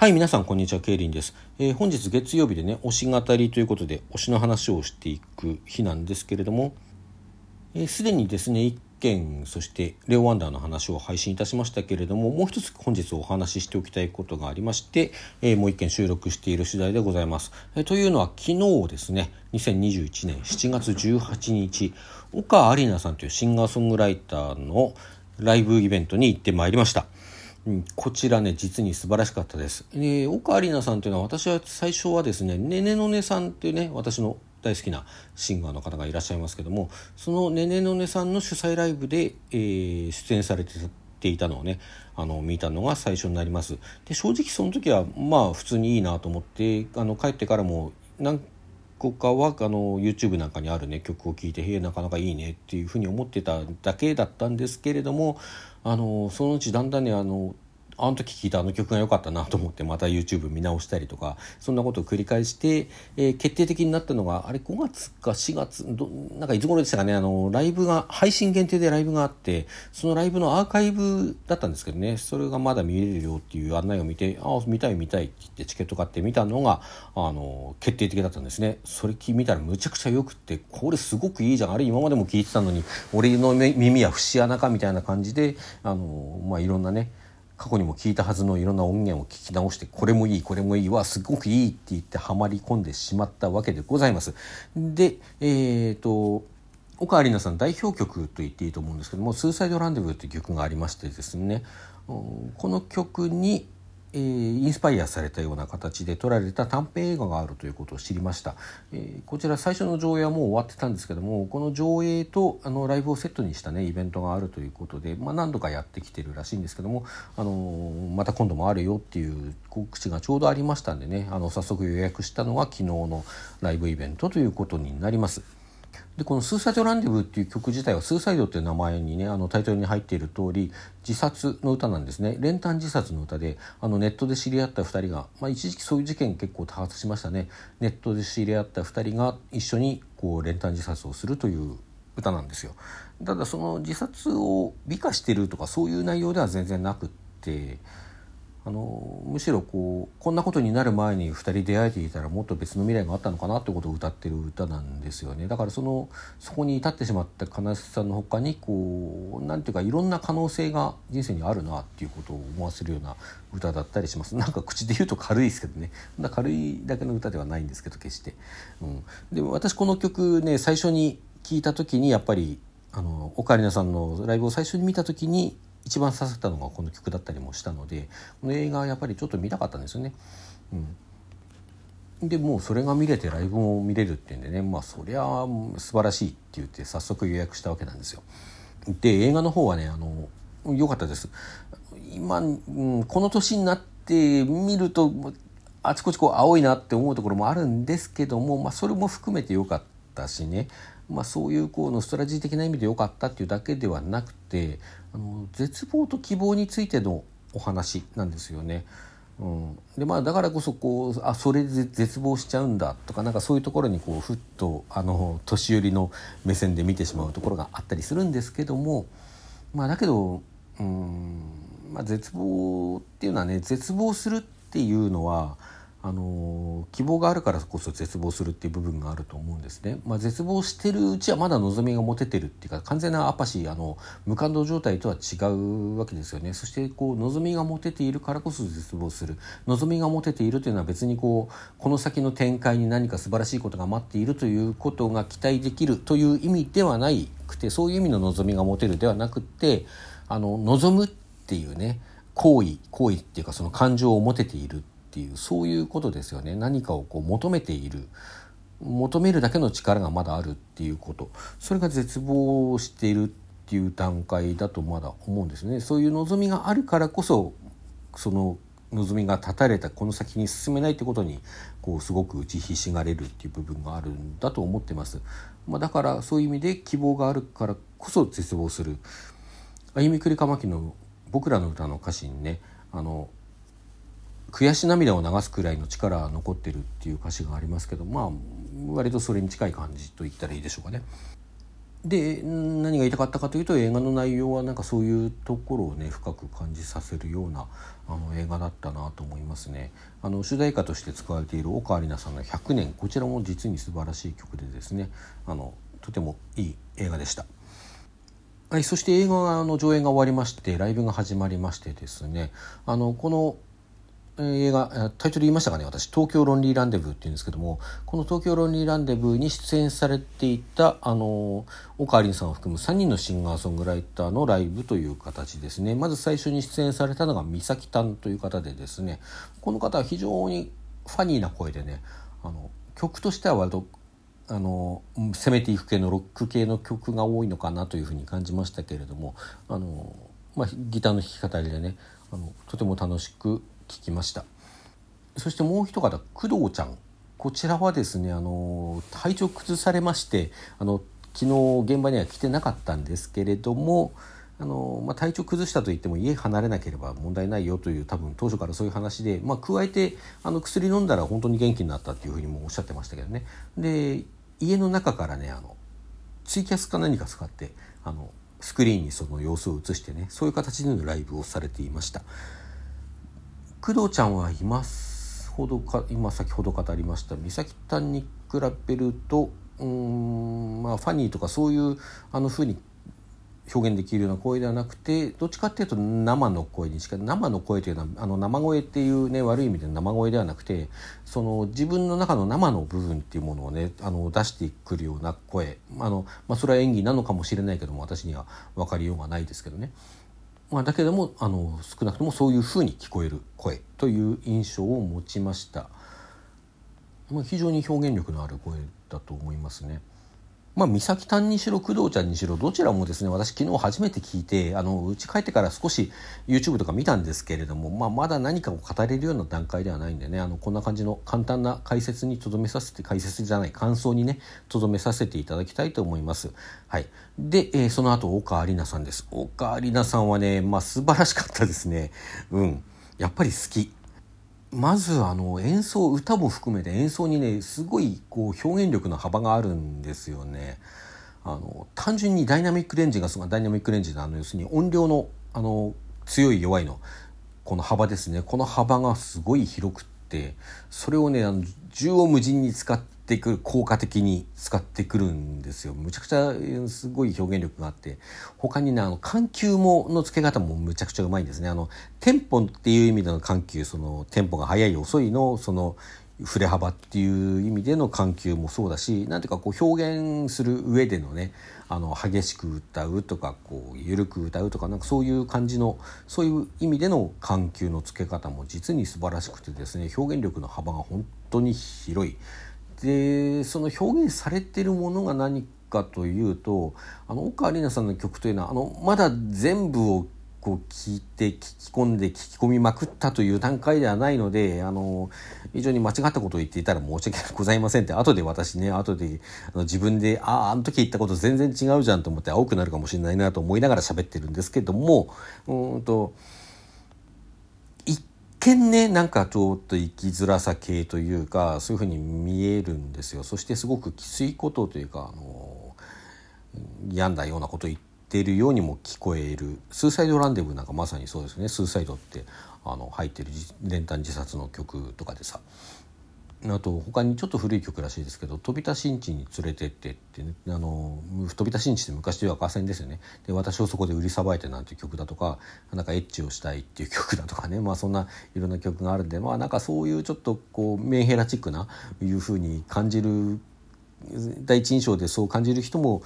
はい、皆さん、こんにちは。ケイリンです。えー、本日月曜日でね、推し語りということで、推しの話をしていく日なんですけれども、す、え、で、にですね、一件、そしてレオワンダーの話を配信いたしましたけれども、もう一つ本日お話ししておきたいことがありまして、えー、もう一件収録している次第でございます。え、というのは、昨日ですね、2021年7月18日、岡有奈さんというシンガーソングライターのライブイベントに行ってまいりました。うん、こちらね実に素晴らしかったです。えー、岡有奈さんというのは私は最初はですねねねのねさんっていうね私の大好きなシンガーの方がいらっしゃいますけどもそのねねのねさんの主催ライブで、えー、出演されていたのをねあの見たのが最初になります。で正直その時はまあ普通にいいなと思ってあの帰ってからも何個かはあの YouTube なんかにあるね曲を聴いて「へえなかなかいいね」っていうふうに思ってただけだったんですけれどもあのそのうちだんだんねあのあの時聴いたあの曲が良かったなと思ってまた YouTube 見直したりとかそんなことを繰り返して、えー、決定的になったのがあれ5月か4月どなんかいつ頃でしたかねあのライブが配信限定でライブがあってそのライブのアーカイブだったんですけどねそれがまだ見れるよっていう案内を見てああ見たい見たいって言ってチケット買って見たのがあの決定的だったんですね。それ見たらむちゃくちゃよくってこれすごくいいじゃん。あれ今までも聞いてたのに俺の耳は節穴かみたいな感じであのまあいろんなね過去にも聞いたはずのいろんな音源を聞き直してこれもいいこれもいいわすごくいいって言ってはまり込んでしまったわけでございます。でえーと岡有奈さん代表曲と言っていいと思うんですけども「スーサイドランデブー」という曲がありましてですねこの曲にえー、インスパイアされたような形で撮られた短編映画があるということを知りました、えー、こちら最初の上映はもう終わってたんですけどもこの上映とあのライブをセットにしたねイベントがあるということで、まあ、何度かやってきてるらしいんですけども、あのー、また今度もあるよっていう告知がちょうどありましたんでねあの早速予約したのが昨日のライブイベントということになります。でこの「スーサイド・ランデブ」っていう曲自体は「スーサイド」っていう名前にねあのタイトルに入っている通り自殺の歌なんですね。練炭自殺の歌であのネットで知り合った2人が、まあ、一時期そういう事件結構多発しましたね。ネットで知り合った2人が一緒にこう練炭自殺をするという歌なんですよ。ただその自殺を美化してるとかそういう内容では全然なくってあのむしろこうこんなことになる前に2人出会えていたらもっと別の未来があったのかなってことを歌ってる歌なんですよね。だからそのそこに至ってしまった悲しさのほかにこう何ていうかいろんな可能性が人生にあるなっていうことを思わせるような歌だったりします。なんか口で言うと軽いですけどね。そんな軽いだけの歌ではないんですけど決して、うん、でも私この曲ね最初に聞いた時にやっぱりあのオカリナさんのライブを最初に見た時に一番刺さったのがこの曲だったりもしたのでこの映画はやっぱりちょっと見たかったんですよね。うん、でもうそれが見れてライブも見れるっていうんでねまあそりゃ素晴らしいって言って早速予約したわけなんですよ。で映画の方はねあの良かったです。今、うん、この年になって見るとあちこちこう青いなって思うところもあるんですけども、まあ、それも含めて良かったしねまあ、そういうこうノストラジー的な意味で良かったっていうだけではなくてあの絶望と希望についてのお話なんですよね。うん、でまあだからこそこうあそれで絶望しちゃうんだとかなんかそういうところにこうふっとあの年寄りの目線で見てしまうところがあったりするんですけどもまあだけどうん、まあ、絶望っていうのはね絶望するっていうのはあの希望があるからこそ絶望するっていう部分があると思うんですね。まあ、絶望してるうちはまだ望みが持ててるっていうか完全なアパシーあの無感動状態とは違うわけですよね。そしてこう望みが持てているからこそ絶望する望みが持てているというのは別にこうこの先の展開に何か素晴らしいことが待っているということが期待できるという意味ではなくてそういう意味の望みが持てるではなくてあの望むっていうね行為行為っていうかその感情を持てているっていうそういうことですよね。何かをこう求めている。求めるだけの力がまだあるっていうこと。それが絶望しているっていう段階だとまだ思うんですね。そういう望みがあるからこそその望みが断たれたこの先に進めないってことにこうすごく打ちひしがれるっていう部分があるんだと思ってます、まあ、だからそういう意味で希望があるからこそ絶望する。歩みくりかまきの僕らの歌の歌詞にねあの悔し涙を流すくらいの力が残ってるっていう歌詞がありますけどまあ割とそれに近い感じと言ったらいいでしょうかね。で何が言いたかったかというと映画の内容はなんかそういうところをね深く感じさせるようなあの映画だったなと思いますねあの主題歌として使われている岡有奈さんの「100年」こちらも実に素晴らしい曲でですねあのとてもいい映画でした。はい、そして映画の上映が終わりましてライブが始まりましてですねあのこの映画タイトル言いましたかね？私「東京ロンリーランデブー」っていうんですけどもこの「東京ロンリーランデブー」に出演されていたあの岡有さんを含む3人のシンガーソングライターのライブという形ですね。まず最初に出演されたのが美咲丹という方でですねこの方は非常にファニーな声でねあの曲としては割とあの攻めていく系のロック系の曲が多いのかなというふうに感じましたけれどもあの、まあ、ギターの弾き語りでねあのとても楽しく聞きました。そしてもう一方工藤ちゃん。こちらはですねあの体調崩されましてあの昨日現場には来てなかったんですけれどもあの、まあ、体調崩したといっても家離れなければ問題ないよという多分当初からそういう話で、まあ、加えてあの薬飲んだら本当に元気になったっていうふうにもおっしゃってましたけどね。で家の中からねあのツイキャスか何か使ってあのスクリーンにその様子を映してねそういう形でのライブをされていました。工藤ちゃんは今ほどか今先ほど語りました美咲たんに比べるとうんまあファニーとかそういうあの風に表現できるような声ではなくてどっちかっていうと生の声に近い生の声というのはあの生声っていうね悪い意味で生声ではなくてその自分の中の生の部分っていうものをねあの出してくるような声あの、まあ、それは演技なのかもしれないけども私には分かりようがないですけどね。まあ、だけどもあの少なくともそういうふうに聞こえる声という印象を持ちました、まあ、非常に表現力のある声だと思いますね。まあ、美咲たんにしろ工藤ちゃんにしろどちらもですね私昨日初めて聞いてあの家帰ってから少し YouTube とか見たんですけれども、まあ、まだ何かを語れるような段階ではないんでねあのこんな感じの簡単な解説にとどめさせて解説じゃない感想にねとどめさせていただきたいと思います。はい、で、えー、その後岡有奈さんです。岡有奈さんはね、まあ、素晴らしかったですね。うん、やっぱり好き。まずあの演奏歌も含めて演奏にねすごいこう表現力の幅があるんですよね。あの単純にダイナミックレンジがすごいダイナミックレンジのあの要するに音量のあの強い弱いのこの幅ですねこの幅がすごい広くってそれをねあの縦横無尽に使ってってくる効果的に使ってくるんですよ。むちゃくちゃすごい表現力があって。他にねあの緩急もの付け方もむちゃくちゃうまいんですね。あのテンポっていう意味での緩急そのテンポが速い遅いのその振れ幅っていう意味での緩急もそうだし何ていうかこう表現する上でのねあの激しく歌うとかこう緩く歌うとかなんかそういう感じのそういう意味での緩急の付け方も実に素晴らしくてですね表現力の幅が本当に広い。でその表現されてるものが何かというとあの岡里奈さんの曲というのはあのまだ全部をこう聞いて聞き込んで聞き込みまくったという段階ではないのであの非常に間違ったことを言っていたら申し訳ございませんって後で私ね後であの自分であああの時言ったこと全然違うじゃんと思って青くなるかもしれないなと思いながら喋ってるんですけどもうんと見ねなんかちょっと生きづらさ系というかそういうふうに見えるんですよ。そしてすごくきついことというかあの病んだようなことを言ってるようにも聞こえる「スーサイドランデブー」なんかまさにそうですね「スーサイド」ってあの入ってる練炭自殺の曲とかでさ。あと他にちょっと古い曲らしいですけど「飛び田新地に連れてって」ってねあの飛び田新地って昔でいう赤線ですよね。で私をそこで売りさばいてなんていう曲だとかなんかエッチをしたいっていう曲だとかね。まあそんないろんな曲があるんでまあなんかそういうちょっとこうメンヘラチックないうふうに感じる第一印象でそう感じる人も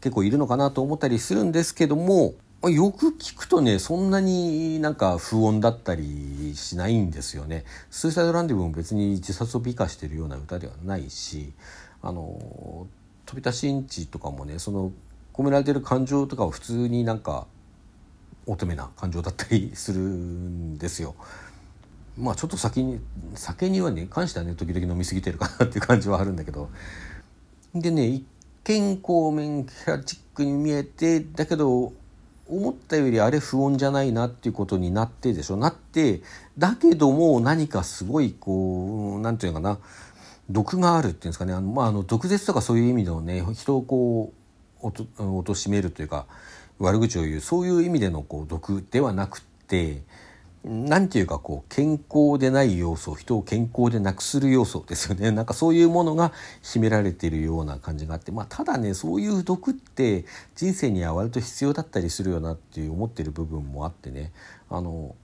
結構いるのかなと思ったりするんですけどもよく聞くとねそんなになんか不穏だったりしないんですよね。スーサイドランディブも別に自殺を美化してるような歌ではないしあの飛び出しんちとかもねその込められてる感情とかは普通になんか乙女な感情だったりするんですよ。まあちょっと先に酒にはね関してはね時々飲み過ぎてるかなっていう感じはあるんだけどでね一見こうメンヘラチックに見えてだけど思ったよりあれ不穏じゃないなっていうことになってでしょ。なってだけども何かすごいこう何て言うのかな。毒があるっていうんですかね。あの、まあ、あの毒舌とかそういう意味のね人をこうおとしめるというか悪口を言うそういう意味でのこう毒ではなくって何て言うかこう健康でない要素人を健康でなくする要素ですよね。なんかそういうものが秘められているような感じがあって、まあ、ただねそういう毒って人生には割と必要だったりするよなっていう思ってる部分もあってね。あの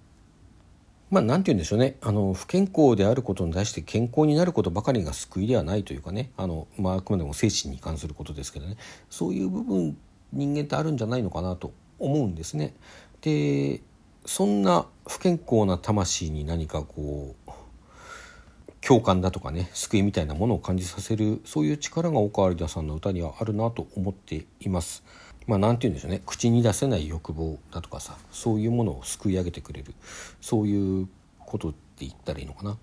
まあ何て言うんでしょうね。あの不健康であることに対して健康になることばかりが救いではないというかね。あの、まあ、あくまでも精神に関することですけどね。そういう部分人間ってあるんじゃないのかなと思うんですね。でそんな不健康な魂に何かこう共感だとかね救いみたいなものを感じさせるそういう力が岡有田さんの歌にはあるなと思っています。まあ何て言うんでしょうね口に出せない欲望だとかさそういうものを救い上げてくれるそういうことって言ったらいいのかな。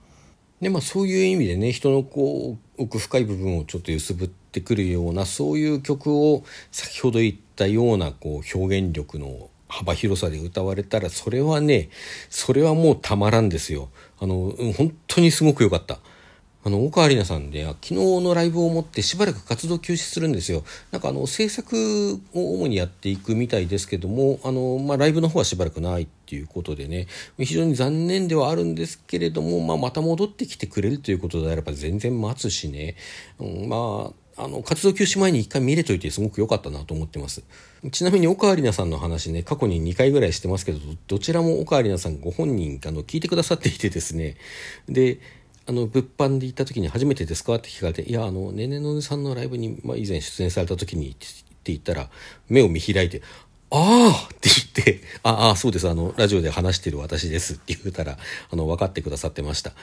でまあそういう意味でね人のこう奥深い部分をちょっと揺すぶってくるようなそういう曲を先ほど言ったようなこう表現力の幅広さで歌われたら、それはね、それはもうたまらんですよ。あの、本当にすごく良かった。あの、岡有奈さんで、昨日のライブをもってしばらく活動休止するんですよ。なんかあの、制作を主にやっていくみたいですけども、あの、まあ、ライブの方はしばらくないっていうことでね、非常に残念ではあるんですけれども、まあ、また戻ってきてくれるということであれば全然待つしね、うん、まあ、あの、活動休止前に一回見れといてすごく良かったなと思ってます。ちなみに岡有奈さんの話ね、過去に2回ぐらいしてますけど、どちらも岡有奈さんご本人、あの、聞いてくださっていてですね、で、あの、物販で行った時に初めてですかって聞かれて、いや、あの、ねねのねさんのライブに、まあ、以前出演された時にって言ったら、目を見開いて、ああって言って、ああ、そうです、あの、ラジオで話してる私ですって言ったら、あの、分かってくださってました。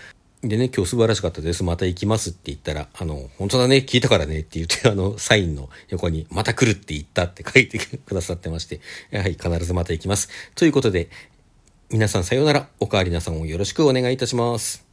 でね、今日素晴らしかったです。また行きますって言ったら、あの、本当だね、聞いたからねって言って、あの、サインの横に、また来るって言ったって書いてくださってまして、やはり、必ずまた行きます。ということで、皆さんさようなら、おかわりなさんをよろしくお願いいたします。